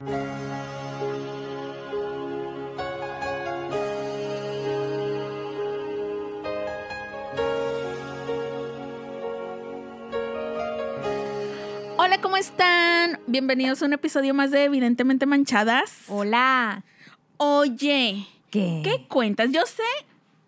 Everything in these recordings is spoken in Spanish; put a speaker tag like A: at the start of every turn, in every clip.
A: Hola, ¿cómo están? Bienvenidos a un episodio más de Evidentemente Manchadas.
B: Hola.
A: Oye,
B: ¿Qué?
A: ¿qué cuentas? Yo sé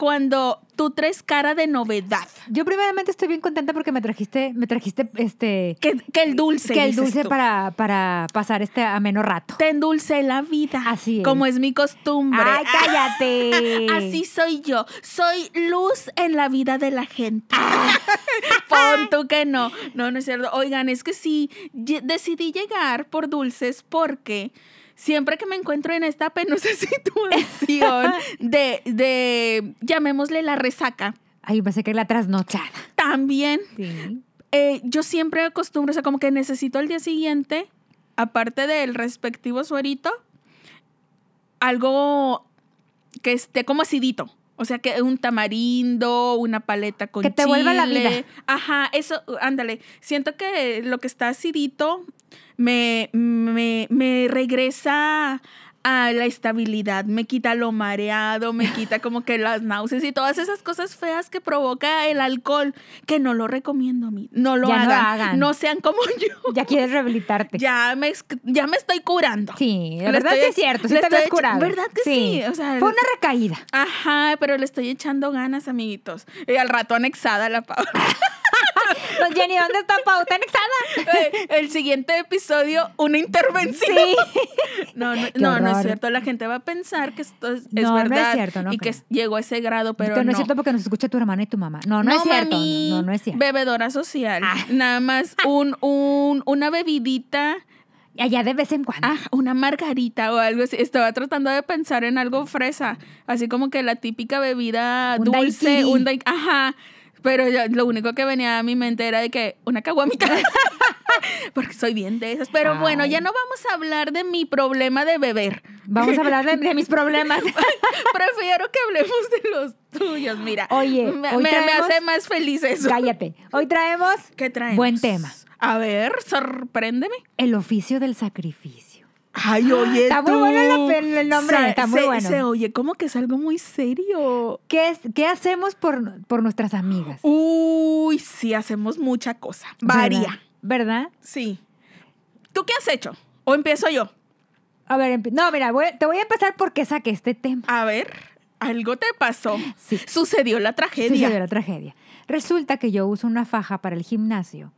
A: cuando tú traes cara de novedad.
B: Yo primeramente estoy bien contenta porque me trajiste, me trajiste este
A: Que, que el dulce.
B: que el dulce para, para pasar este ameno rato.
A: Te endulce la vida.
B: Así es.
A: Como es mi costumbre.
B: ¡Ay, cállate!
A: Así soy yo. Soy luz en la vida de la gente. Pon tú que no. No, no es cierto. Oigan, es que sí, decidí llegar por dulces porque siempre que me encuentro en esta penosa situación de, de, llamémosle la resaca,
B: Ay, pensé que la trasnochada.
A: también
B: Sí.
A: eh, yo siempre acostumbro, o sea, como que necesito al día siguiente, aparte del respectivo suerito, algo que esté como acidito. O sea, que un tamarindo, una paleta con
B: Que te vuelva la vida.
A: Ajá, eso, ándale. Siento que lo que está acidito me, me, me regresa a la estabilidad, me quita lo mareado, me quita como que las náuseas y todas esas cosas feas que provoca el alcohol, que no lo recomiendo a mí. No lo
B: no
A: hagan. No sean como yo.
B: Ya quieres rehabilitarte.
A: Ya me, ya me estoy curando.
B: Sí, la
A: Le
B: verdad
A: estoy-
B: sí es cierto, sí te habías curado.
A: ¿Verdad que sí? O sea,
B: Fue una recaída.
A: Ajá, pero le estoy echando ganas, amiguitos. Y al rato anexada la Paula.
B: Don Jenny, ¿dónde está Pauta anexada?
A: Eh, El siguiente episodio, una intervención.
B: Sí.
A: No, no, no, no es cierto. La gente va a pensar que esto es, es
B: No, no es
A: verdad.
B: cierto, no
A: y que llegó a ese grado, pero
B: no,
A: no.
B: es cierto porque nos escucha tu hermana y tu mamá. No, no, es cierto.
A: mami,
B: No, no, es cierto.
A: Bebedora social.
B: Ah.
A: Nada más un, un, una bebidita.
B: Allá de vez en cuando.
A: Ah, una margarita o algo así. Estaba tratando de pensar en algo fresa. Así como que la típica bebida
B: Un
A: dulce.
B: daiquiri.
A: Un dai- Ajá. Pero ya- lo único que venía a mi mente era de que una caguamita. Porque soy bien de esas. Pero bueno, ya no vamos a hablar de mi problema de beber.
B: Vamos a hablar de, de mis problemas.
A: Prefiero que hablemos de los tuyos. Mira,
B: Oye,
A: me,
B: hoy
A: me- me hace más feliz eso.
B: Cállate. Hoy traemos
A: ¿Qué traemos?
B: Buen tema.
A: A ver, sorpréndeme.
B: el oficio del sacrificio.
A: Ay, oye,
B: Está muy
A: tú.
B: bueno la- el nombre,
A: Se-
B: está muy
A: se-
B: bueno.
A: Se oye como que es algo muy serio.
B: ¿Qué, es, qué hacemos por, por nuestras amigas?
A: Uy, sí, hacemos mucha cosa. Varía.
B: ¿Verdad?
A: Sí. ¿Tú qué has hecho? ¿O empiezo yo?
B: A ver, no, mira, voy- te voy a empezar porque saqué este tema.
A: A ver, algo te pasó.
B: Sí.
A: Sucedió la tragedia.
B: se dio la tragedia. Resulta que yo uso una faja para el gimnasio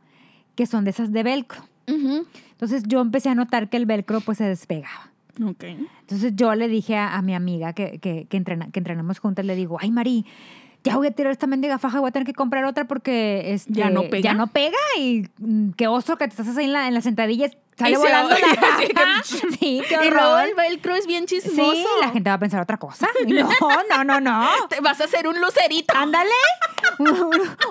B: que son de esas de velcro. Entonces yo empecé a notar que el velcro pues se despegaba.
A: Ok.
B: Entonces yo le dije a, a mi amiga que, que, que, entrena- que entrenamos juntas, le digo, ay Mari, ya voy a tirar esta mendiga faja, voy a tener que comprar otra porque este,
A: ¿Ya no pega?
B: Ya no pega y mm, qué oso que te estás ahí en la, en la sentadilla, sale
A: Y se
B: volando
A: va-
B: la
A: así
B: qué
A: Y luego el velcro es bien chismoso.
B: Sí, la gente va a pensar otra cosa. No, no, no, no.
A: Te vas a hacer un lucerito.
B: Ándale, un,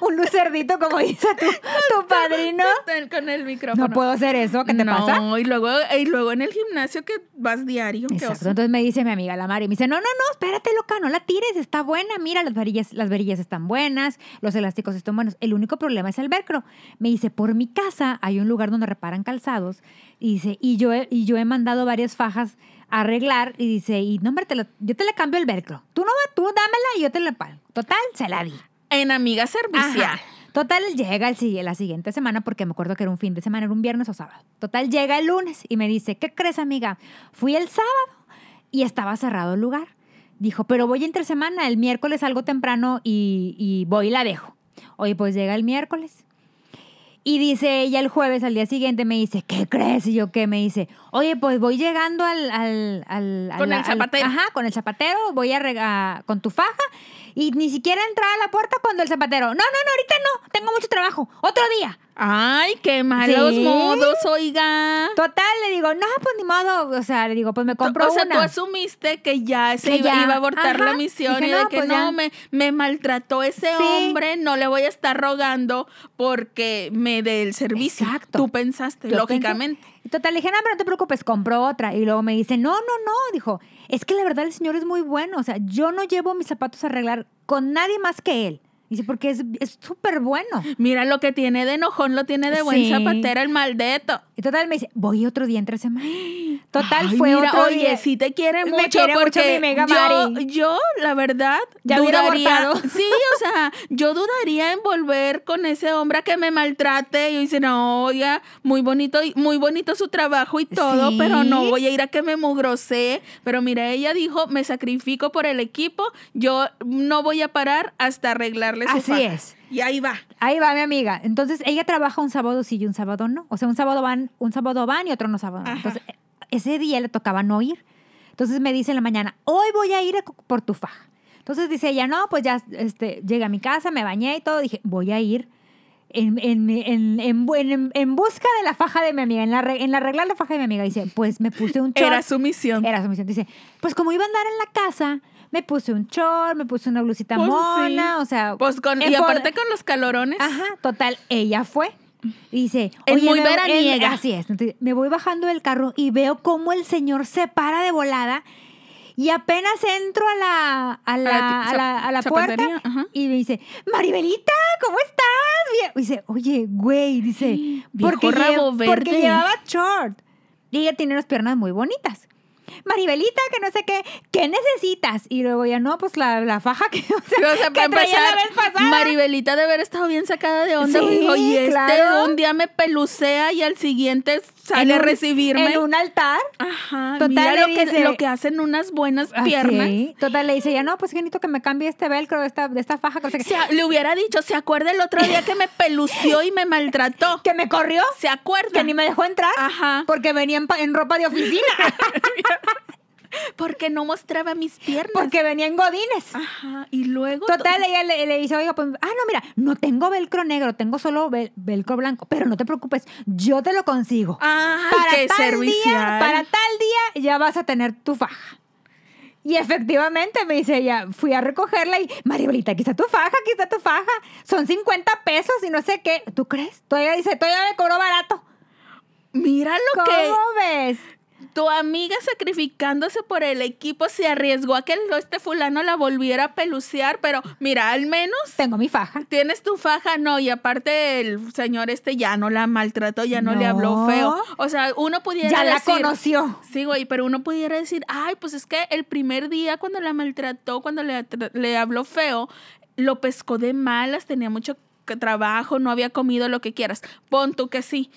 B: un lucerdito como dice tu, tu padrino.
A: Con el micrófono.
B: No puedo hacer eso, ¿qué te
A: no,
B: pasa?
A: y luego, y luego en el gimnasio que vas diario. qué
B: Exacto.
A: oso.
B: Entonces me dice mi amiga la Mari, me dice, no, no, no, espérate, loca, no la tires, está buena, mira, las varillas, las varillas están buenas, los elásticos están buenos. El único problema es el velcro. Me dice, por mi casa hay un lugar donde reparan calzados, y dice, y yo he, y yo he mandado varias fajas a arreglar, y dice, y no, hombre, te lo- yo te le cambio el velcro. Tú no, tú dámela y yo te la pago. Total, se la di.
A: En amiga servicial.
B: Ajá. Total, llega el, la siguiente semana, porque me acuerdo que era un fin de semana, era un viernes o sábado. Total, llega el lunes y me dice, ¿qué crees, amiga? Fui el sábado y estaba cerrado el lugar. Dijo, pero voy entre semana, el miércoles salgo temprano y, y voy y la dejo. Oye, pues llega el miércoles. Y dice ella el jueves, al día siguiente, me dice, ¿qué crees? Y yo, ¿qué? Me dice, oye, pues voy llegando al... al, al-
A: Con el zapatero.
B: ajá, con el zapatero, voy a, rega- con tu faja. Y ni siquiera entrar a la puerta cuando el zapatero, no, no, no, ahorita no, tengo mucho trabajo, otro día.
A: Ay, qué malos
B: Sí.
A: modos, oiga.
B: Total, le digo, no, pues ni modo, o sea, le digo, pues me compro
A: o sea,
B: una.
A: tú asumiste que ya se
B: Que
A: iba,
B: ya,
A: iba a abortar la misión
B: Dije,
A: y de
B: no,
A: que
B: pues
A: no, me, me maltrató ese
B: Sí.
A: hombre, no le voy a estar rogando porque me dé el servicio.
B: Exacto.
A: Tú pensaste,
B: Yo
A: lógicamente.
B: pensé- total, le dije, no, pero no te preocupes, compro otra. Y luego me dice, no, no, no. Dijo, es que la verdad el señor es muy bueno. O sea, yo no llevo mis zapatos a arreglar con nadie más que él. Dice, porque es es súper bueno.
A: Mira, lo que tiene de enojón lo tiene de buen
B: Sí.
A: zapatero el maldeto.
B: Y total me dice, voy otro día entre semana. Total,
A: Ay,
B: fue
A: mira,
B: otro
A: oye,
B: día.
A: sí te quiere
B: Me
A: mucho
B: quiere mucho
A: porque
B: mi mega
A: yo,
B: Mari.
A: yo, la verdad,
B: Ya
A: dudaría. Sí, o sea, yo dudaría en volver con ese hombre a que me maltrate. Y yo dice, no, oiga, muy bonito, muy bonito su trabajo y todo,
B: Sí.
A: pero no voy a ir a que me mugrosee. Pero mira, ella dijo, me sacrifico por el equipo, yo no voy a parar hasta arreglarle su
B: Así
A: faja".
B: es.
A: Y ahí va.
B: Ahí va mi amiga. Entonces, ella trabaja un sábado sí y un sábado no. O sea, un sábado van, un sábado van y otro no sábado.
A: Ajá.
B: Entonces, ese día le tocaba no ir. Entonces me dice en la mañana, hoy voy a ir a por tu faja. Entonces dice ella, no, pues ya este, llegué a mi casa, me bañé y todo. Dije, voy a ir en, en, en, en, bu- en- en busca de la faja de mi amiga, en, la, re- en la arreglar la faja de mi amiga. Dice, pues me puse un short.
A: Era su misión.
B: Era su misión. Dice, pues como iba a andar en la casa, me puse un short, me puse una blusita
A: Pues,
B: mona,
A: sí.
B: o sea...
A: Pues con, y aparte con los calorones.
B: Ajá, total, ella fue. Dice,
A: Es
B: "Oye,
A: muy
B: me-
A: veraniega".
B: así es. Entonces, me voy bajando del carro y veo cómo el señor se para de volada y apenas entro a la, a la,
A: la
B: a la, a la puerta
A: ajá.
B: y me dice, Maribelita, ¿cómo estás? Bien". Y dice, oye, güey, dice,
A: Viejo
B: porque,
A: rabo
B: lle- porque llevaba short. Y ella tiene unas piernas muy bonitas. Maribelita, que no sé qué, ¿qué necesitas? Y luego ya, no, pues la, la faja que, o sea,
A: O sea,
B: que traía
A: empezar,
B: la vez pasada.
A: Maribelita de haber estado bien sacada de onda.
B: Sí,
A: dijo, y este un día me pelucea y al siguiente sale
B: En
A: a
B: un-
A: recibirme.
B: En un altar.
A: Ajá,
B: Total,
A: mira lo que,
B: dice-
A: lo que hacen unas buenas
B: Así,
A: piernas.
B: Total, le dice ya, no, pues necesito que me cambie este velcro de esta, de esta faja. Que, no sé qué".
A: Se a- le hubiera dicho, ¿se acuerda el otro día que me pelució y me maltrató?
B: que me corrió,
A: ¿Se acuerda?
B: que ni me dejó entrar.
A: Ajá.
B: Porque venía en, en ropa de oficina.
A: Porque no mostraba mis piernas.
B: porque venía en godines.
A: Ajá, y luego...
B: Total, ella le, le dice, oiga, pues, ah, no, mira, no tengo velcro negro, tengo solo vel- velcro blanco, pero no te preocupes, yo te lo consigo.
A: Ay, qué
B: tal
A: servicial.
B: día, para tal día ya vas a tener tu faja. Y efectivamente, me dice ella, fui a recogerla y, Maribelita, aquí está tu faja, aquí está tu faja. Son 50 pesos y no sé qué. ¿Tú crees? Todavía dice, todavía me cobró barato.
A: Mira lo
B: ¿Cómo
A: que...
B: ves?
A: Tu amiga sacrificándose por el equipo se arriesgó a que el- este fulano la volviera a pelucear, pero mira, al menos
B: Tengo mi faja.
A: tienes tu faja, no, y aparte el señor este ya no la maltrató, ya no, le habló feo. O sea, uno pudiera
B: Ya la
A: decir-
B: conoció.
A: Sí, güey, pero uno pudiera decir, ay, pues es que el primer día cuando la maltrató, cuando le, le habló feo, lo pescó de malas, tenía mucho trabajo, no había comido lo que quieras. Pon tú que sí.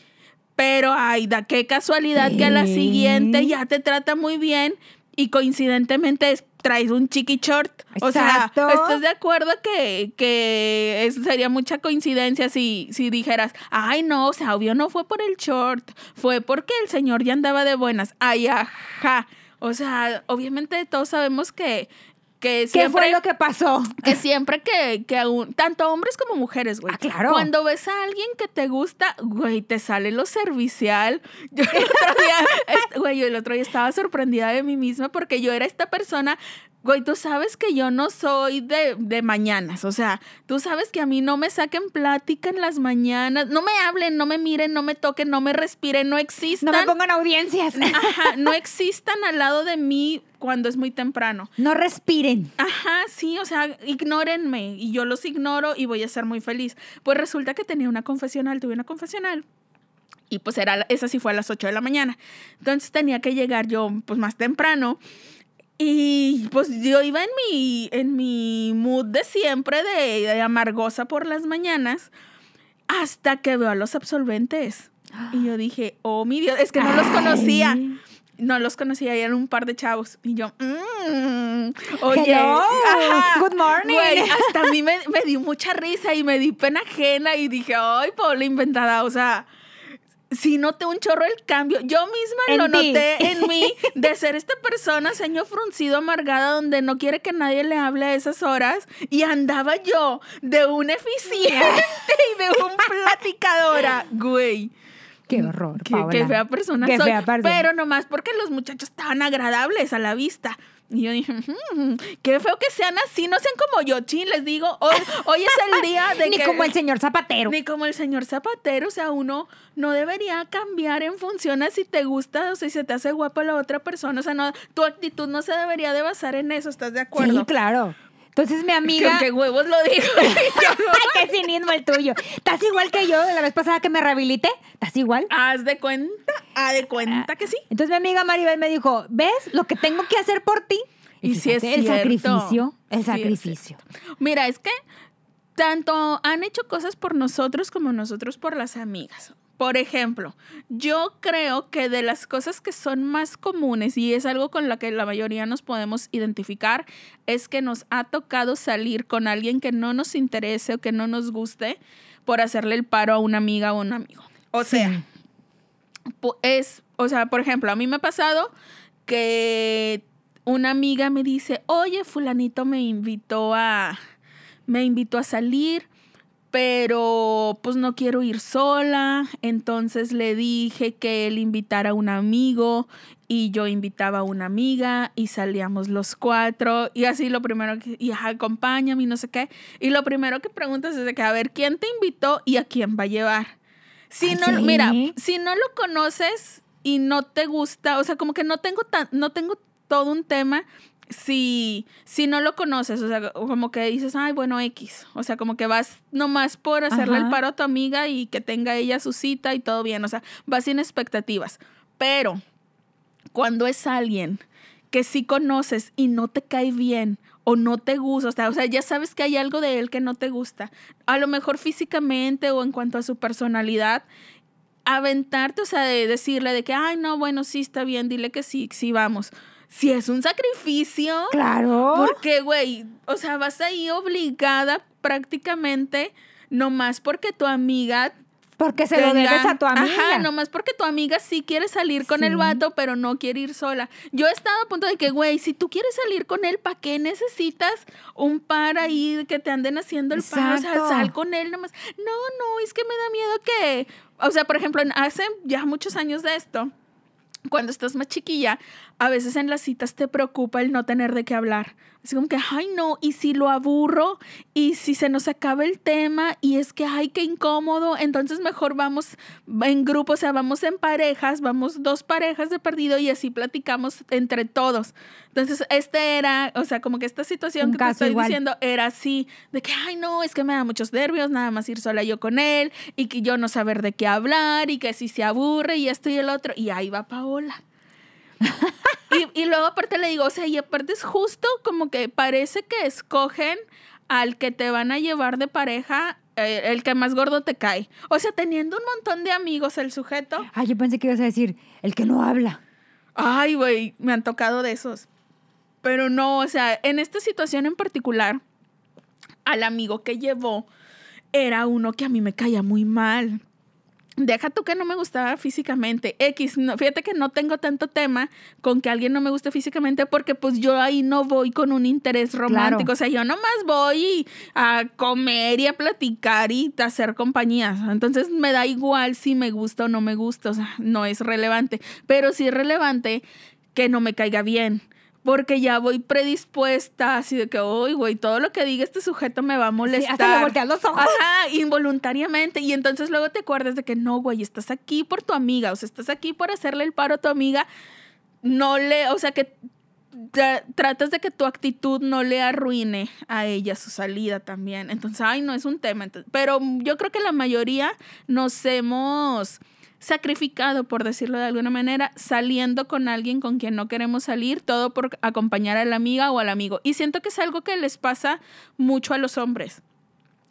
A: Pero, ay, da qué casualidad que a la siguiente ya te trata muy bien y coincidentemente es- traes un chiqui short. O sea,
B: Exacto.
A: ¿estás de acuerdo que, que eso sería mucha coincidencia si, si dijeras, ay, no, o sea, obvio no fue por el short, fue porque el señor ya andaba de buenas. Ay, ajá. O sea, obviamente todos sabemos que, que
B: ¿Qué fue lo que pasó?
A: que siempre que, que aún, tanto hombres como mujeres, güey.
B: Ah, claro.
A: Cuando ves a alguien que te gusta, güey, te sale lo servicial. Yo el otro día, este, güey, yo el otro día estaba sorprendida de mí misma porque yo era esta persona. Güey, tú sabes que yo no soy de, de mañanas, o sea, tú sabes que a mí no me saquen plática en las mañanas, no me hablen, no me miren, no me toquen, no me respiren, no
B: No
A: existan.
B: me pongan audiencias.
A: Ajá, no existan al lado de mí cuando es muy temprano.
B: No respiren.
A: Ajá, sí, o sea, ignórenme y yo los ignoro y voy a ser muy feliz. Pues resulta que tenía una confesional, tuve una confesional. Y pues era, esa sí fue a las 8 de la mañana. Entonces tenía que llegar yo pues más temprano. Y pues yo iba en mi, en mi mood de siempre, de, de amargosa por las mañanas, hasta que veo a los absolventes. Y yo dije, oh mi Dios, es que no los conocía. No los conocía, eran un par de chavos. Y yo, mmm, oye, ajá,
B: good morning.
A: güey, hasta a mí me, me dio mucha risa y me di pena ajena y dije, ay, Paula inventada, o sea, sí noté un chorro el cambio. Yo misma
B: En
A: lo
B: ti.
A: noté en mí de ser esta persona, ceño fruncido, amargada, donde no quiere que nadie le hable a esas horas. Y andaba yo de un eficiente y de un platicadora, güey.
B: Qué horror,
A: Qué,
B: Paola.
A: qué fea persona
B: Qué
A: soy.
B: fea persona.
A: Pero nomás porque los muchachos estaban agradables a la vista. Y yo dije, "Mm, qué feo que sean así, no sean como yo, chin, les digo, hoy, hoy es el día de
B: Ni
A: que...
B: como el señor Zapatero.
A: Ni como el señor Zapatero, o sea, uno no debería cambiar en función a si te gusta o si se te hace guapa la otra persona, o sea, no, tu actitud no se debería de basar en eso, ¿estás de acuerdo?
B: Sí, claro. Entonces mi
A: ¿Qué,
B: amiga...
A: qué huevos lo dijo?
B: Ay, qué cinismo el tuyo. Estás igual que yo la vez pasada que me rehabilité. ¿Estás igual?
A: Haz de cuenta, haz de cuenta que sí.
B: Entonces mi amiga Maribel me dijo, ¿ves lo que tengo que hacer por ti?
A: Y sí es
B: fíjate, el
A: cierto.
B: sacrificio, el
A: Sí es
B: sacrificio.
A: Mira, es que tanto han hecho cosas por nosotros como nosotros por las amigas. Por ejemplo, yo creo que de las cosas que son más comunes y es algo con lo que la mayoría nos podemos identificar, es que nos ha tocado salir con alguien que no nos interese o que no nos guste por hacerle el paro a una amiga o un amigo. O sea,
B: Sí.
A: es, o sea, por ejemplo, a mí me ha pasado que una amiga me dice, oye, fulanito me invitó a, me invitó a salir, pero pues no quiero ir sola, entonces le dije que él invitara a un amigo y yo invitaba a una amiga y salíamos los cuatro. Y así lo primero que, y ajá, acompáñame y no sé qué, y lo primero que preguntas es de que, a ver, ¿quién te invitó y a quién va a llevar? Si no, mira, si no lo conoces y no te gusta, o sea, como que no tengo tan, no tengo todo un tema si, si no lo conoces, o sea, como que dices, ay, bueno, X, o sea, como que vas nomás por hacerle el paro a tu amiga y que tenga ella su cita y todo bien, o sea, vas sin expectativas, pero cuando es alguien que sí conoces y no te cae bien o no te gusta, o sea, o sea, ya sabes que hay algo de él que no te gusta, a lo mejor físicamente o en cuanto a su personalidad, aventarte, o sea, de decirle de que, ay, no, bueno, sí está bien, dile que sí, sí, vamos. Si es un sacrificio,
B: Claro.
A: porque, güey, o sea, vas ahí obligada prácticamente, nomás porque tu amiga
B: Porque se lo debes a tu amiga.
A: Ajá, nomás porque tu amiga sí quiere salir con el vato, pero no quiere ir sola. Yo he estado a punto de que, güey, si tú quieres salir con él, ¿para qué necesitas un par ahí que te anden haciendo el paro? O sea, sal con él nomás. No, no, es que me da miedo que, o sea, por ejemplo, hace ya muchos años de esto, cuando estás más chiquilla, a veces en las citas te preocupa el no tener de qué hablar. Así como que, ay, no, y si lo aburro, y si se nos acaba el tema, y es que, ay, qué incómodo, entonces mejor vamos en grupo, o sea, vamos en parejas, vamos dos parejas de perdido y así platicamos entre todos. Entonces, este era, o sea, como que esta situación
B: Un
A: que te estoy
B: igual.
A: diciendo era así, de que, ay, no, es que me da muchos nervios, nada más ir sola yo con él, y que yo no saber de qué hablar, y que si se aburre, y esto y el otro, y ahí va Paola. Y, y luego aparte le digo, o sea, y aparte es justo como que parece que escogen al que te van a llevar de pareja, eh, el que más gordo te cae. O sea, teniendo un montón de amigos el sujeto.
B: Ay, yo pensé que ibas a decir, el que no habla.
A: Ay, güey, me han tocado de esos. Pero no, o sea, en esta situación en particular, al amigo que llevó era uno que a mí me caía muy mal. Deja tú que no me gustaba físicamente. X, no, fíjate que no tengo tanto tema con que alguien no me guste físicamente porque pues yo ahí no voy con un interés romántico.
B: Claro.
A: O sea, yo nomás voy a comer y a platicar y a hacer compañía. Entonces me da igual si me gusta o no me gusta. O sea, no es relevante. Pero sí es relevante que no me caiga bien. Porque ya voy predispuesta, así de que, uy, güey, todo lo que diga este sujeto me va a
B: Sí,
A: molestar.
B: hasta le volteas los ojos.
A: Ajá, involuntariamente. Y entonces luego te acuerdas de que no, güey, estás aquí por tu amiga, o sea, estás aquí por hacerle el paro a tu amiga. No le, o sea, que tra- tratas de que tu actitud no le arruine a ella su salida también. Entonces, ay, no es un tema. Entonces, pero yo creo que la mayoría nos hemos sacrificado, por decirlo de alguna manera, saliendo con alguien con quien no queremos salir, todo por acompañar a la amiga o al amigo. Y siento que es algo que les pasa mucho a los hombres.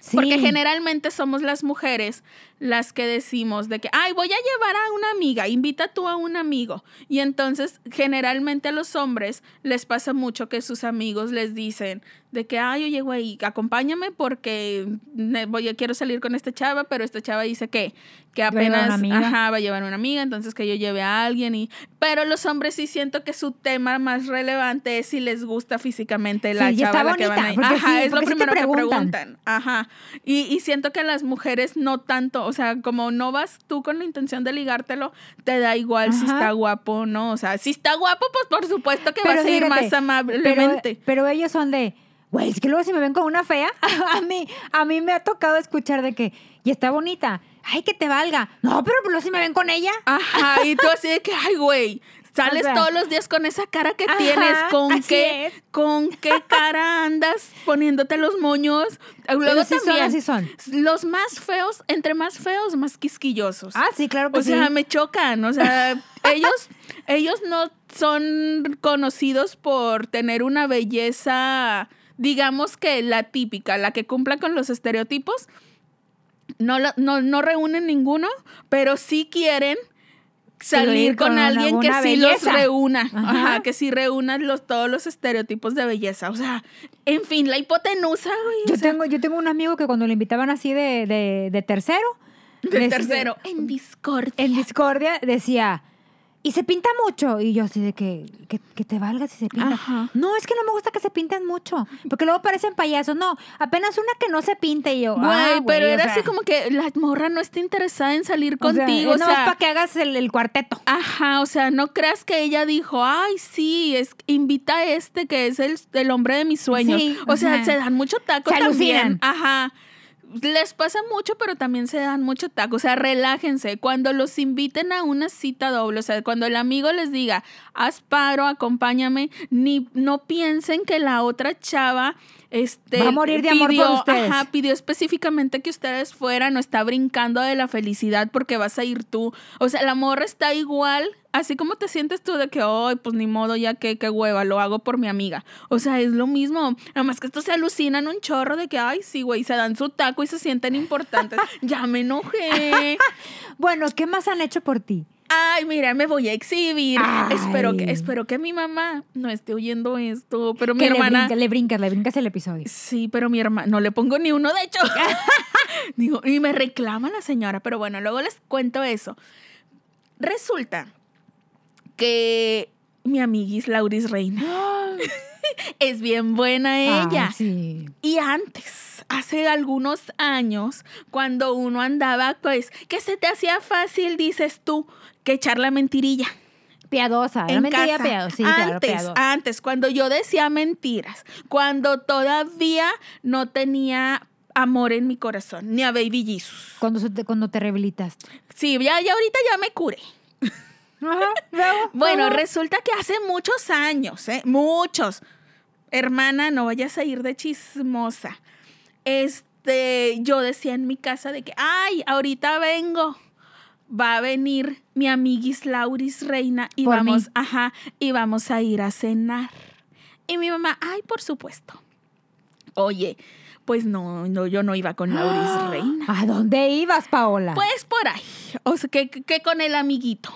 B: Sí.
A: Porque generalmente somos las mujeres las que decimos de que, ay, voy a llevar a una amiga, invita tú a un amigo. Y entonces generalmente a los hombres les pasa mucho que sus amigos les dicen de que, ay, oye, güey, acompáñame porque voy a, quiero salir con esta chava, pero esta chava dice que, que
B: Va a llevar
A: apenas ajá, va a llevar una amiga, entonces que yo lleve a alguien. y Pero los hombres sí siento que su tema más relevante es si les gusta físicamente la
B: Sí,
A: chava a la que van
B: bonita,
A: a ir. Ajá,
B: sí,
A: es lo primero que
B: preguntan.
A: Ajá. Y, y siento que las mujeres no tanto, o sea, como no vas tú con la intención de ligártelo, te da igual si está guapo o no. O sea, si está guapo, pues por supuesto que
B: Pero
A: vas a ir más amablemente.
B: Pero, pero ellos son de, güey, es que luego si me ven con una fea, a mí, a mí me ha tocado escuchar de que, y está bonita, ay, que te valga. No, pero luego si me ven con ella.
A: Ajá, y tú así de que, ay, güey, Sales
B: O sea-
A: todos los días con esa cara que
B: Ajá,
A: tienes, con qué,
B: es.
A: con qué cara andas poniéndote los moños. Luego
B: son,
A: también,
B: así son.
A: los más feos, entre más feos, más quisquillosos.
B: Ah, sí, claro que
A: O
B: sí.
A: sea, me chocan. O sea, ellos, ellos no son conocidos por tener una belleza, digamos que la típica, la que cumpla con los estereotipos. No, no, no reúnen ninguno, pero sí quieren salir
B: ir con
A: alguien que sí los reúna.
B: Ajá.
A: Ajá, que sí reúna los, todos los estereotipos de belleza. O sea, en fin, la hipotenusa, güey. o
B: Yo
A: sea,
B: tengo, yo tengo un amigo que cuando le invitaban así de, de, de tercero,
A: de tercero, en Discord.
B: en discordia decía, y se pinta mucho. Y yo así de que, que, que te valga si se pinta.
A: Ajá.
B: No, es que no me gusta que se pinten mucho, porque luego parecen payasos. No, apenas una que no se pinte y yo.
A: Güey,
B: ah,
A: pero
B: güey, o
A: era
B: sea,
A: así como que la morra no está interesada en salir
B: o sea,
A: contigo. O
B: es
A: sea,
B: nomás para que hagas el, el cuarteto.
A: Ajá, o sea, no creas que ella dijo, ay, sí, es, invita a este que es el, el hombre de mis sueños.
B: Sí,
A: o sea, se dan mucho taco
B: Se
A: también.
B: alucinan.
A: Ajá. Les pasa mucho, pero también se dan mucho taco. O sea, relájense. Cuando los inviten a una cita doble, o sea, cuando el amigo les diga, haz paro, acompáñame, ni no piensen que la otra chava este,
B: Va a morir de amor por ustedes.
A: Ajá, pidió específicamente que ustedes fueran, no está brincando de la felicidad porque vas a ir tú. O sea, la morra está igual, así como te sientes tú de que, ay, pues ni modo, ya que, qué hueva, lo hago por mi amiga. O sea, es lo mismo. Nada más que estos se alucinan un chorro de que, ay, sí, güey, se dan su taco y se sienten importantes. ya me enojé.
B: Bueno, ¿qué más han hecho por ti?
A: Ay, mira, me voy a exhibir.
B: Ay.
A: Espero que, espero que mi mamá no esté oyendo esto, pero mi
B: Que
A: hermana.
B: le brincas, le brincas, le brincas el episodio.
A: Sí, pero mi hermana, no le pongo ni uno, de hecho. Digo, y me reclama la señora, pero bueno, luego les cuento eso. Resulta que mi amiguis Lauris Reina es bien buena ella.
B: Ay, sí.
A: Y antes, hace algunos años, cuando uno andaba, pues, que se te hacía fácil, dices tú, que echar la mentirilla
B: Piadosa,
A: en
B: mentira piadosa. Sí, claro,
A: antes,
B: piadosa.
A: antes, cuando yo decía mentiras, cuando todavía no tenía amor en mi corazón, ni a Baby Jesus.
B: Cuando, se te, cuando te rehabilitaste.
A: Sí, ya, ya ahorita ya me curé.
B: Ajá,
A: Bueno,
B: ajá.
A: resulta que hace muchos años, ¿eh? muchos. Hermana, no vayas a ir de chismosa. Este, yo decía en mi casa de que, ay, ahorita vengo. Va a venir mi amiguis Lauris Reina y
B: Por
A: vamos,
B: mí.
A: ajá, y vamos a ir a cenar. Y mi mamá, ay, por supuesto. Oye, pues no, no, yo no iba con Lauris Reina.
B: ¿A dónde ibas, Paola?
A: Pues por ahí. O sea, que, que con el amiguito.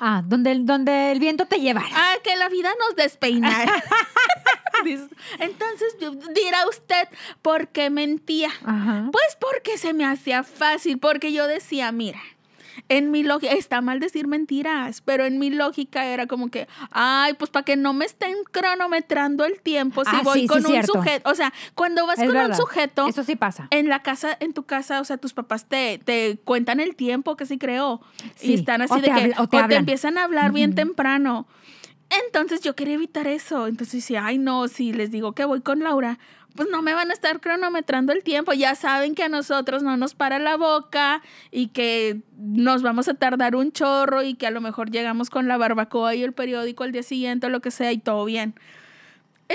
B: Ah, donde, el- donde el viento te llevara.
A: Ah, que la vida nos despeinara. Entonces dirá usted, ¿por qué mentía?
B: Ajá.
A: Pues porque se me hacía fácil, porque yo decía, mira, en mi lógica, está mal decir mentiras, pero en mi lógica era como que, ay, pues para que no me estén cronometrando el tiempo si
B: Ah,
A: voy
B: sí, sí,
A: con un
B: cierto.
A: sujeto, o sea, cuando vas
B: Es
A: con un sujeto,
B: Eso sí pasa.
A: en la casa, en tu casa, o sea, tus papás te, te cuentan el tiempo que sí creo.
B: Sí,
A: Y están así
B: o
A: de que,
B: habla- o te
A: empiezan a hablar bien temprano. Entonces yo quería evitar eso. Entonces decía, ay no, si les digo que voy con Laura, pues no me van a estar cronometrando el tiempo. Ya saben que a nosotros no nos para la boca y que nos vamos a tardar un chorro y que a lo mejor llegamos con la barbacoa y el periódico al día siguiente o lo que sea y todo bien.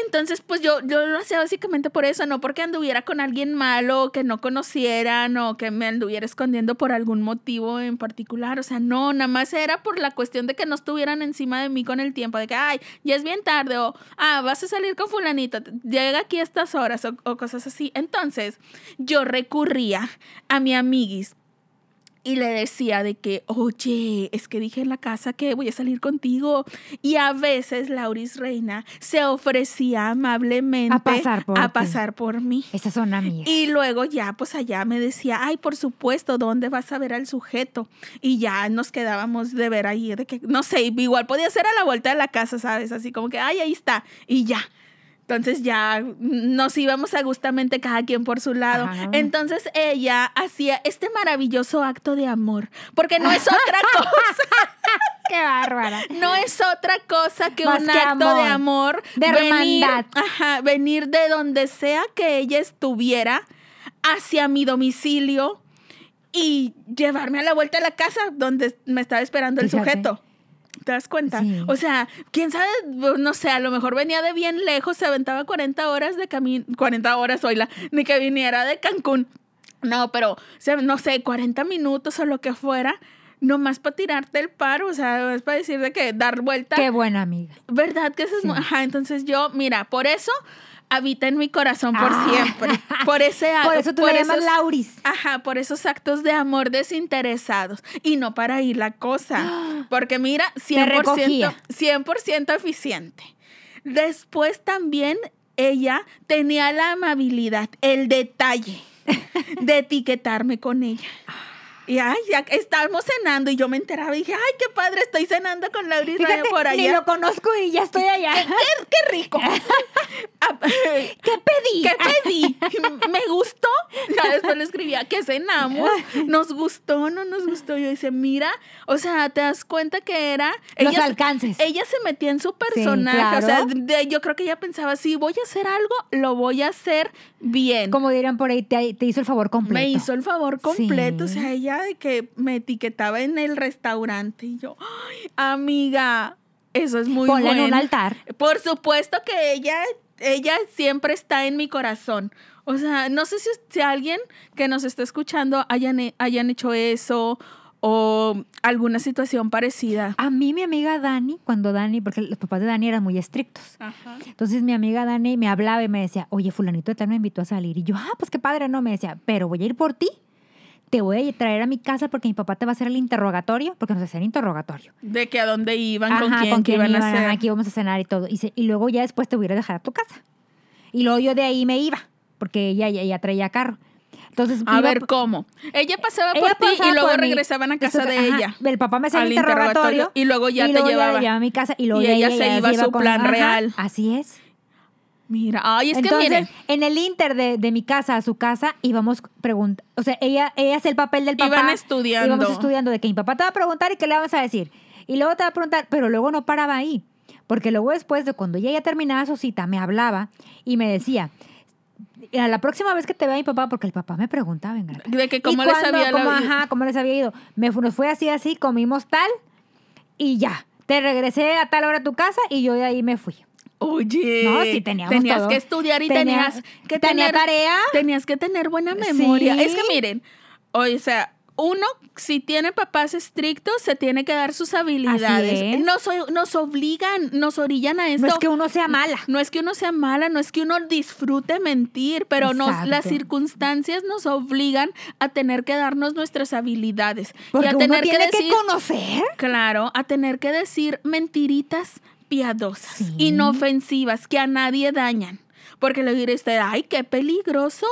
A: Entonces, pues yo, yo lo hacía básicamente por eso, no porque anduviera con alguien malo que no conocieran o que me anduviera escondiendo por algún motivo en particular. O sea, no, nada más era por la cuestión de que no estuvieran encima de mí con el tiempo, de que, ay, ya es bien tarde o, ah, vas a salir con fulanito, llega aquí a estas horas o, o cosas así. Entonces, yo recurría a mi amiguis y le decía de que, oye, es que dije en la casa que voy a salir contigo. Y a veces Lauris Reina se ofrecía amablemente
B: A pasar por
A: a pasar por mí.
B: Esas son amigas.
A: Y luego ya, pues allá me decía, ay, por supuesto, ¿dónde vas a ver al sujeto? Y ya nos quedábamos de ver ahí, de que, no sé, igual podía ser a la vuelta de la casa, ¿sabes? Así como que, ay, ahí está, y ya. Entonces ya nos íbamos a gustamente cada quien por su lado.
B: Ajá.
A: Entonces ella hacía este maravilloso acto de amor, porque no es otra cosa,
B: ¡Qué bárbara!
A: no es otra cosa que
B: Más
A: un
B: que
A: acto de amor,
B: de
A: venir,
B: hermandad.
A: ajá, venir de donde sea que ella estuviera hacia mi domicilio y llevarme a la vuelta de la casa donde me estaba esperando el sujeto. ¿Te das cuenta?
B: Sí.
A: O sea, quién sabe, no sé, a lo mejor venía de bien lejos, se aventaba 40 horas de camino, 40 horas, oíla, ni que viniera de Cancún. No, pero, o sea, no sé, 40 minutos o lo que fuera, nomás para tirarte el paro, o sea, es para decir de que dar vuelta.
B: Qué buena amiga.
A: ¿Verdad que eso es
B: Sí.
A: Ajá, entonces yo, mira, por eso habita en mi corazón por
B: Ah.
A: siempre. Por ese
B: Por eso tú le llamas
A: esos-
B: Lauris.
A: Ajá, por esos actos de amor desinteresados y no para ir la cosa. Porque mira, 100%,
B: recogía.
A: 100% eficiente. Después también ella tenía la amabilidad, el detalle de etiquetarme con ella. Y ay, ya estábamos cenando y yo me enteraba y dije, ay, qué padre, estoy cenando con Laura
B: Fíjate,
A: por
B: ni
A: allá.
B: lo conozco y ya estoy allá.
A: ¡Qué, qué rico! Ah,
B: ¿Qué pedí?
A: ¿Qué pedí? ¿Me gustó? Ya ¿qué cenamos? ¿Nos gustó? ¿No nos gustó? Yo decía, mira, o sea, te das cuenta que era...
B: Los
A: ella se-
B: alcances.
A: Ella se metía en su personaje. O sea, de- yo creo que ella pensaba, si voy a hacer algo, lo voy a hacer bien.
B: Como dirían por ahí, te, te hizo el favor completo.
A: Me hizo el favor completo.
B: Sí.
A: O sea, ella de que me etiquetaba en el restaurante. Y yo, ay, amiga, eso es muy
B: Ponla
A: bueno.
B: en un altar.
A: Por supuesto que ella, ella siempre está en mi corazón. O sea, no sé si, si alguien que nos está escuchando hayan, hayan hecho eso o alguna situación parecida.
B: A mí, mi amiga Dani, cuando Dani, porque los papás de Dani eran muy estrictos.
A: Ajá.
B: Entonces mi amiga Dani me hablaba y me decía, oye, fulanito de tal me invitó a salir. Y yo, ah, pues qué padre, no, me decía, pero voy a ir por ti. Te voy a traer a mi casa porque mi papá te va a hacer el interrogatorio, porque nos hacían interrogatorio.
A: De que a dónde iban, con quién, iban a hacer.
B: aquí íbamos a cenar y todo. Y, se- y luego ya después te voy a dejar a tu casa. Y luego yo de ahí me iba, porque ella ya, ya traía carro. Entonces,
A: A ver,
B: por-
A: ¿cómo? Ella pasaba
B: ella
A: por ti y luego regresaban a casa de
B: Ajá,
A: ella.
B: El papá me hacía el
A: al
B: interrogatorio,
A: y luego ya
B: y
A: te llevaba.
B: a mi casa y luego
A: Y ella
B: ya
A: se iba a su
B: con-
A: plan
B: ajá,
A: real.
B: Así es.
A: Mira, ay, es
B: Entonces,
A: que miren,
B: en el inter de, de mi casa a su casa íbamos preguntando, o sea, ella, ella hace el papel del papá.
A: Iban estudiando.
B: Íbamos estudiando de que mi papá te va a preguntar y qué le vamos a decir. Y luego te va a preguntar, pero luego no paraba ahí. Porque luego después de cuando ella ya terminaba su cita, me hablaba y me decía, a la próxima vez que te vea mi papá, porque el papá me preguntaba, venga.
A: de que
B: ¿Y
A: cómo les había la
B: ¿Cómo, ajá, cómo les había ido? Me, nos fue así, así, comimos tal y ya. Te regresé a tal hora a tu casa y yo de ahí me fui.
A: Oye,
B: No, sí, teníamos
A: tenías
B: todo.
A: que estudiar y
B: Tenía-
A: tenías que
B: tenía
A: tener
B: tarea.
A: Tenías que tener buena memoria.
B: Sí.
A: Es que miren, o sea, uno si tiene papás estrictos se tiene que dar sus habilidades.
B: es.
A: Nos, nos obligan, nos orillan a esto.
B: No es que uno sea mala.
A: No es que uno sea mala, no es que uno disfrute mentir, pero nos, las circunstancias nos obligan a tener que darnos nuestras habilidades.
B: Porque
A: y a
B: uno
A: tener
B: tiene
A: que
B: conocer.
A: Claro, a tener que decir mentiritas piadosas,
B: Sí.
A: inofensivas, que a nadie dañan. Porque le diré usted, ay, qué peligroso,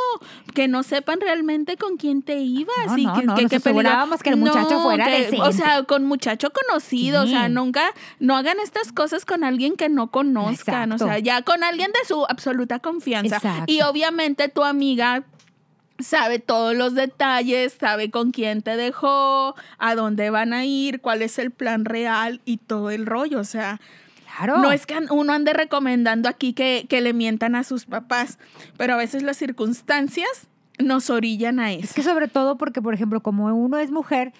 A: que no sepan realmente con quién te ibas.
B: No,
A: y
B: no,
A: que,
B: no,
A: que-
B: nos asegurábamos que el muchacho fuera
A: O sea, con muchacho conocido, o sea, nunca, no hagan estas cosas con alguien que no conozcan, o sea, ya con alguien de su absoluta confianza.
B: Exacto.
A: Y obviamente tu amiga sabe todos los detalles, sabe con quién te dejó, a dónde van a ir, cuál es el plan real y todo el rollo. O sea,
B: Claro.
A: no es que uno ande recomendando aquí que, que le mientan a sus papás, pero a veces las circunstancias nos orillan a eso.
B: Es que sobre todo porque, por ejemplo, como uno es mujer,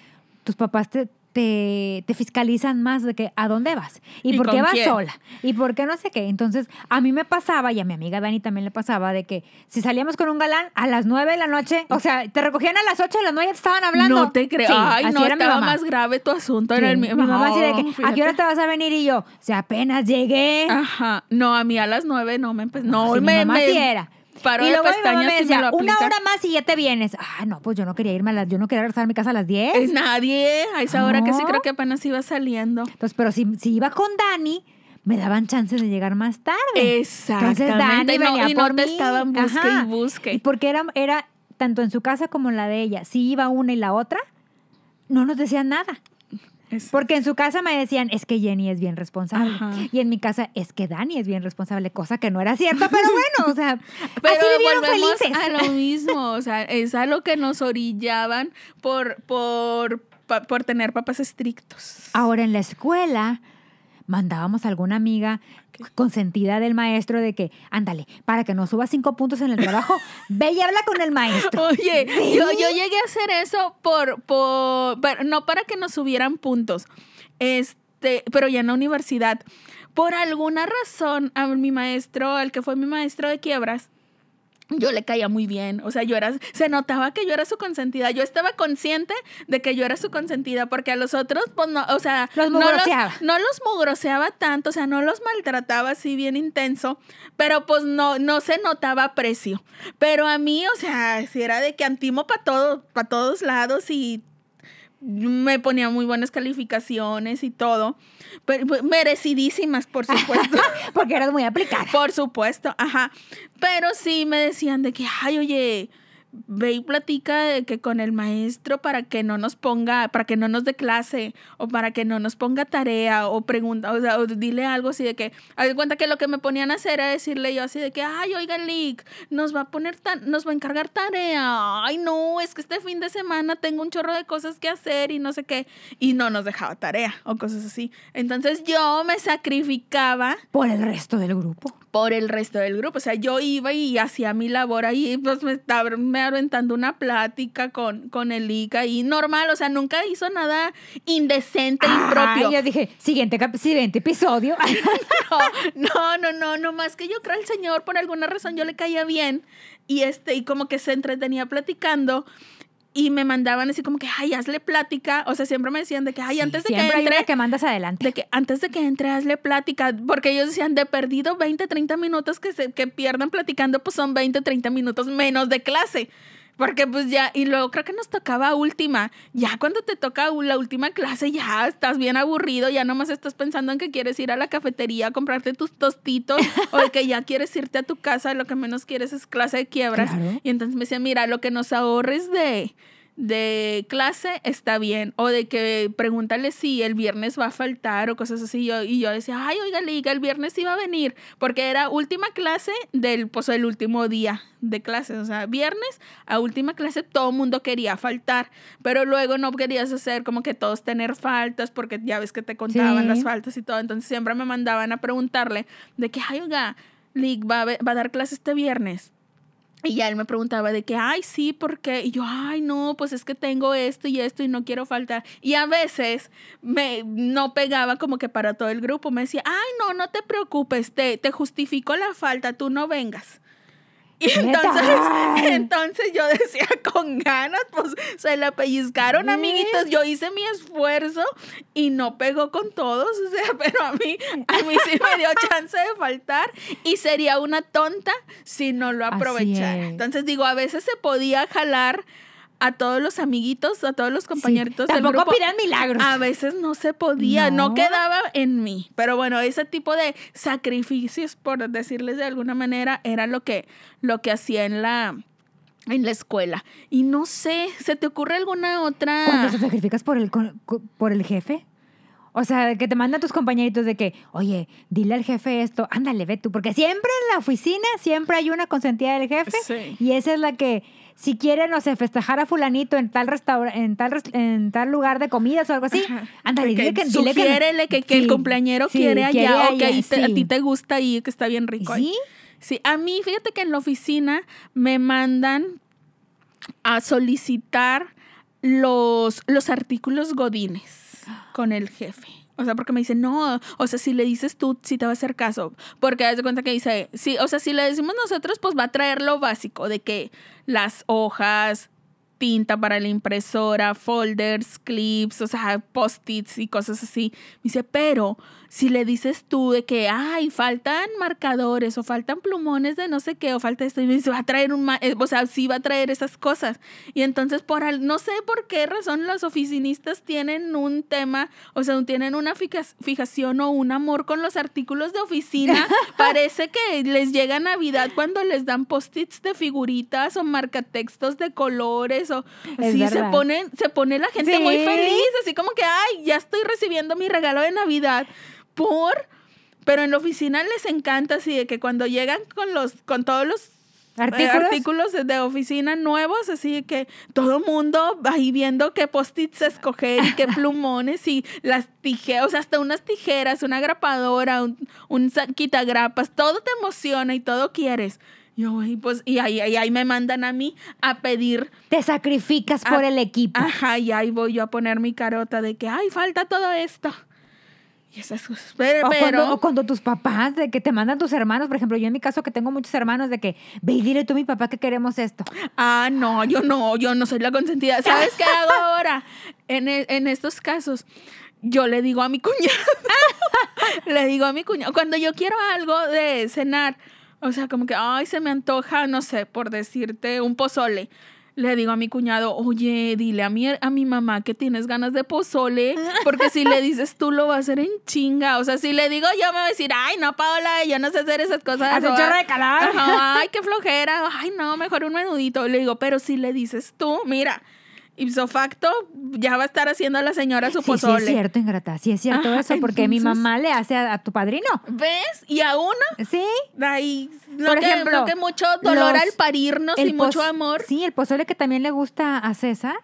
B: tus papás te, te, te fiscalizan más de que a dónde vas y,
A: ¿Y
B: por qué vas
A: quién?
B: sola y por qué no sé qué. Entonces, a mí me pasaba y a mi amiga Dani también le pasaba de que si salíamos con un galán a las 9 de la noche, o sea, te recogían a las 8 de la noche y te estaban hablando.
A: No te creo.
B: Sí,
A: Ay, no,
B: mi
A: estaba más grave tu asunto.
B: Sí,
A: Era el
B: mi mamá así de que,
A: No,
B: ¿a qué hora te vas a venir? Y yo, sea, apenas llegué.
A: Ajá. No, a mí a las nueve no me empezó. No,
B: mi
A: me,
B: mamá
A: me
B: sí era.
A: Paró
B: y
A: de
B: luego mi mamá
A: pestañas
B: me
A: y me
B: decía,
A: lo
B: una
A: aplica.
B: hora más y ya te vienes. Ah, no, pues yo no quería irme a las, yo no quería regresar a mi casa a las 10.
A: Es nadie. A esa hora que sí
B: No.
A: creo que apenas iba saliendo.
B: Entonces, pero si, si iba con Dani, me daban chances de llegar más tarde.
A: Exactamente.
B: Entonces Dani
A: no,
B: venía
A: y no
B: por
A: te
B: mí.
A: estaban busque y busque.
B: Y porque era, era tanto en su casa como en la de ella. Si iba una y la otra, no nos decían nada. Porque en su casa me decían, es que Jenny es bien responsable.
A: Ajá.
B: Y en mi casa, es que Dani es bien responsable, cosa que no era cierta, pero bueno, o sea,
A: Pero
B: así vivieron felices.
A: a lo mismo, o sea, es a lo que nos orillaban por, por, por tener papás estrictos.
B: Ahora en la escuela mandábamos a alguna amiga consentida del maestro de que, ándale, para que no suba cinco puntos en el trabajo, ve y habla con el maestro.
A: Oye,
B: Sí.
A: yo, yo llegué a hacer eso por, por, pero no para que nos subieran puntos. Este, este, pero ya en la universidad. Por alguna razón, a mi maestro, al que fue mi maestro de quiebras, yo le caía muy bien, o sea, yo era, se notaba que yo era su consentida, yo estaba consciente de que yo era su consentida, porque a los otros, pues no, o sea,
B: Los
A: no, los,
B: mugroseaba.
A: no los mugroseaba tanto, o sea, no los maltrataba así bien intenso, pero pues no, no se notaba aprecio. Pero a mí, o sea, si era de que antimo para todo, para todos lados y me ponía muy buenas calificaciones y todo, pero, pues, merecidísimas, por supuesto.
B: Porque eras muy aplicada.
A: Por supuesto, ajá. Pero sí me decían de que, ay, oye, ve y platica de que con el maestro para que no nos ponga, para que no nos dé clase, o para que no nos ponga tarea, o pregunta, o sea, o dile algo así de que, haz cuenta que lo que me ponían a hacer era decirle yo así de que, ay, oiga, Lick, nos va a poner, tan, nos va a encargar tarea, ay, no, es que este fin de semana tengo un chorro de cosas que hacer y no sé qué, y no nos dejaba tarea, o cosas así. Entonces yo me sacrificaba
B: Por el resto del grupo.
A: Por el resto del grupo. O sea, yo iba y hacía mi labor ahí, pues me estaba me aventando una plática con, con el ICA y normal, o sea, nunca hizo nada indecente, impropio.
B: Ay, yo dije, siguiente, siguiente episodio.
A: No, no, no, no, más que yo creo al señor, por alguna razón yo le caía bien y este, y como que se entretenía platicando. Y me mandaban así como que, ay, hazle plática. O sea, siempre me decían de que, ay,
B: Sí,
A: antes de que
B: siempre hay
A: entre,
B: una que mandas adelante.
A: de que antes de que entre, hazle plática, porque ellos decían de perdido 20, 30 minutos que se que pierdan platicando, pues son 20, 30 minutos menos de clase. Porque pues ya, y luego creo que nos tocaba última. Ya cuando te toca la última clase, ya estás bien aburrido, ya nomás estás pensando en que quieres ir a la cafetería a comprarte tus tostitos o de que ya quieres irte a tu casa, lo que menos quieres es clase de quiebras.
B: Claro.
A: Y entonces me decía, mira, lo que nos ahorres de, de clase está bien. O de que pregúntale si el viernes va a faltar o cosas así. Yo, y yo decía, ay, oiga, Liga, el viernes iba a venir. Porque era última clase del, pues, el último día de clases. O sea, viernes a última clase todo el mundo quería faltar. Pero luego no querías hacer como que todos tener faltas porque ya ves que te contaban
B: Sí.
A: las faltas y todo. Entonces siempre me mandaban a preguntarle de que, ay, oiga, Lig va a, va a dar clase este viernes. Y ya él me preguntaba de que, ay, sí, ¿por qué? Y yo, ay, no, pues es que tengo esto y esto y no quiero faltar. Y a veces me no pegaba como que para todo el grupo. Me decía, ay, no, no te preocupes, te, te justifico la falta, tú no vengas. Y
B: ¿Qué
A: entonces, entonces yo decía con ganas, pues se la pellizcaron,
B: ¿Eh?
A: amiguitos. Yo hice mi esfuerzo y no pegó con todos, o sea, pero a mí, a mí sí me dio chance de faltar y sería una tonta si no lo aprovechara.
B: es.
A: Entonces digo, a veces se podía jalar a todos los amiguitos, a todos los compañeritos
B: Sí,
A: del
B: Tampoco pidan milagros.
A: A veces no se podía, no.
B: No.
A: quedaba en mí. Pero bueno, ese tipo de sacrificios, por decirles de alguna manera, era lo que, lo que hacía en la, en la escuela. Y no sé, ¿se te ocurre alguna otra?
B: Cuando te sacrificas por el, por el jefe. O sea, que te mandan tus compañeritos de que, oye, dile al jefe esto, ándale, ve tú. Porque siempre en la oficina, siempre hay una consentida del jefe.
A: Sí.
B: Y esa es la que, si quiere, no sé, festejar a fulanito en tal en tal, en tal lugar de comidas o algo así, ándale,
A: Que
B: dile que, dile que-
A: que, que el cumpleañero
B: sí,
A: quiere allá o que ahí te- a ti te gusta ahí, que está bien rico. ahí.
B: ¿Sí?
A: Sí, a mí, fíjate que en la oficina me mandan a solicitar los, los artículos godines con el jefe. O sea, porque me dicen, no, o sea, si le dices tú, sí te va a hacer caso. Porque haz de cuenta que dice, sí, o sea, si le decimos nosotros, pues va a traer lo básico de que las hojas, tinta para la impresora, folders, clips, o sea, post-its y cosas así. Me dice, pero si le dices tú de que, ay, faltan marcadores o faltan plumones de no sé qué o falta esto, y me dice, va a traer un, eh, o sea, sí va a traer esas cosas. Y entonces, por al- no sé por qué razón los oficinistas tienen un tema, o sea, tienen una fija- fijación o un amor con los artículos de oficina. Parece que les llega Navidad cuando les dan post-its de figuritas o marcatextos de colores o sí, se ponen, se pone la gente
B: Sí.
A: muy feliz, así como que, ay, ya estoy recibiendo mi regalo de Navidad. Por, pero en la oficina les encanta así de que cuando llegan con los, con todos los eh,
B: ¿Artículos?
A: de- oficina nuevos, así de que todo mundo va ahí viendo qué post-its escoger y qué plumones y las tijeras, o sea, hasta unas tijeras, una grapadora, un, un quitagrapas, todo te emociona y todo quieres. Yo, güey, pues, y ahí, ahí, ahí me mandan a mí a pedir
B: Te sacrificas por el equipo.
A: Ajá, y ahí voy yo a poner mi carota de que, ay, falta todo esto. Y esas cosas. Pero,
B: O
A: pero-
B: cuando, o cuando tus papás, de que te mandan tus hermanos, por ejemplo, yo en mi caso que tengo muchos hermanos, de que ve y dile tú a mi papá que queremos esto.
A: Ah, no, yo no, yo no soy la consentida. ¿Sabes qué hago ahora? En, e- en estos casos, yo le digo a mi cuñado, le digo a mi cuñado, cuando yo quiero algo de cenar, o sea, como que, ay, se me antoja, no sé, por decirte, un pozole. Le digo a mi cuñado, oye, dile a mi, a mi mamá que tienes ganas de pozole, porque si le dices tú lo va a hacer en chinga. O sea, si le digo yo me va a decir, ay, no, Paola, yo no sé hacer esas cosas.
B: Hace chorro de calor.
A: Ajá, ay, qué flojera. Ay, no, mejor un menudito. Le digo, pero si le dices tú, mira, ipso facto, ya va a estar haciendo la señora su
B: Sí, sí,
A: pozole.
B: es cierto, Ingrata. Sí, es cierto
A: Ajá,
B: eso, porque mi mamá le hace a, a tu padrino.
A: ¿Ves? Y a uno,
B: Sí.
A: ahí, no
B: Por
A: que,
B: ejemplo,
A: que mucho dolor
B: los-
A: al parirnos y mucho amor.
B: Sí, el pozole que también le gusta a César.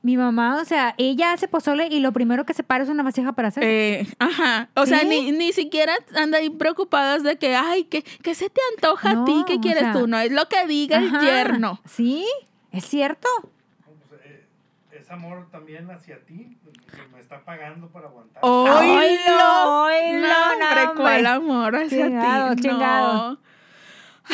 B: Mi mamá, o sea, ella hace pozole y lo primero que se para es una vasija para hacer.
A: Eh, ajá. O sea,
B: ¿Sí?
A: ni, ni siquiera anda ahí preocupadas de que, ay, ¿qué, qué se te antoja a ti?
B: No,
A: ¿Qué
B: o
A: quieres
B: sea,
A: tú? No, es lo que diga el yerno.
B: Sí, es cierto.
C: Es amor también hacia ti, que me está pagando para aguantar.
A: ¡Oílo!
B: Oílo, oílo,
A: No,
B: no.
A: ¿cuál amor hacia
B: Chingado,
A: ti?
B: chingado.
A: No.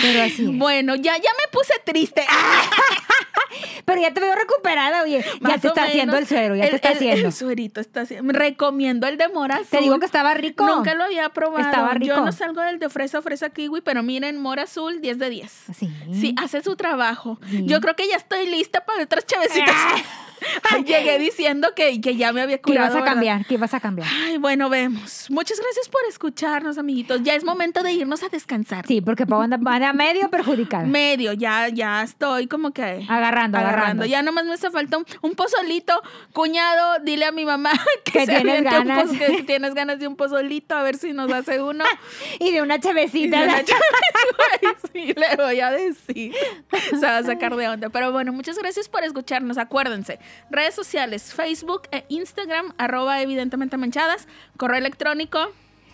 B: Pero así es.
A: Bueno, ya, ya me puse triste.
B: Pero ya te veo recuperada, oye. Ya te está haciendo el suero, ya te está
A: el-
B: haciendo.
A: El suerito está haciendo. Recomiendo el de mora
B: Te digo
A: azul.
B: que estaba rico.
A: Nunca lo había probado.
B: Estaba
A: Yo
B: rico.
A: no salgo del de fresa, fresa kiwi, pero miren, mora azul, 10 de 10.
B: Sí.
A: Sí, hace su trabajo.
B: Sí.
A: Yo creo que ya estoy lista para otras chavecitas. Llegué diciendo que, que ya me había
B: Que
A: curado.
B: ibas a
A: ¿verdad?
B: cambiar, que ibas a cambiar.
A: Ay, bueno, vemos. Muchas gracias por escucharnos, amiguitos. Ya es momento de irnos a descansar.
B: Sí, porque Pau anda, anda medio perjudicada.
A: Medio, ya, ya estoy como que
B: Agarrando, agarrando.
A: Ya nomás me hace falta un, un pozolito. Cuñado, dile a mi mamá que,
B: Que
A: se
B: tienes
A: un
B: ganas.
A: poz- que tienes ganas de un pozolito, a ver si nos hace uno.
B: Y de una
A: Y
B: chavecita.
A: de una sí, le voy a decir. Se va a sacar de onda. Pero bueno, muchas gracias por escucharnos. Acuérdense, redes sociales, Facebook e Instagram, arroba evidentemente manchadas, correo electrónico,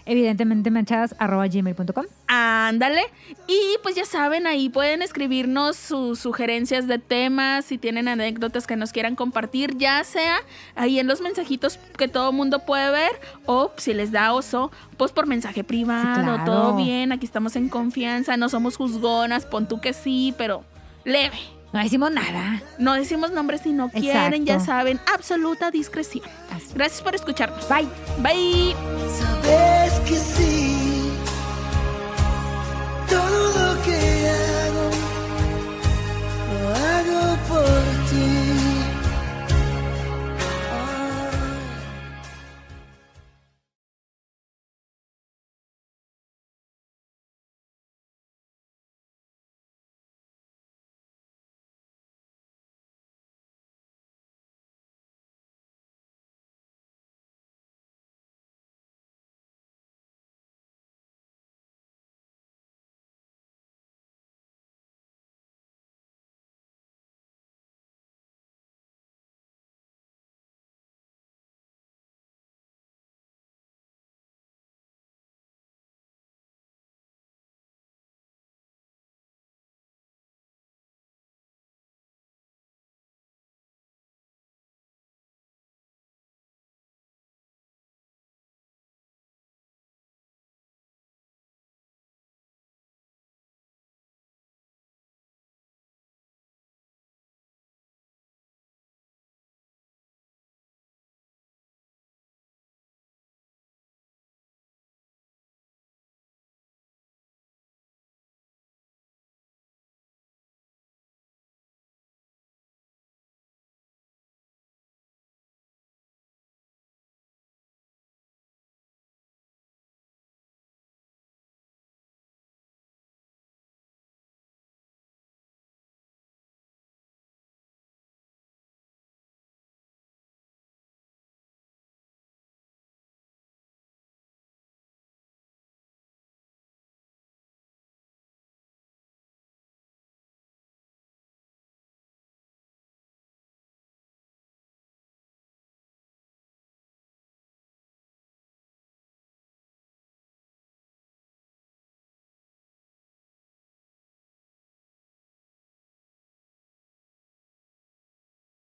B: Evidentemente manchadas arroba gmail.com.
A: ándale. Y pues ya saben, ahí pueden escribirnos sus sugerencias de temas, si tienen anécdotas que nos quieran compartir, ya sea ahí en los mensajitos que todo mundo puede ver, o si les da oso, pues por mensaje privado,
B: claro.
A: todo bien, aquí estamos en confianza, no somos juzgonas, pon tú que sí, pero leve.
B: No hicimos nada.
A: No decimos nombres si no quieren, ya saben, absoluta discreción.
B: Así.
A: Gracias por escucharnos.
B: Bye.
A: Bye.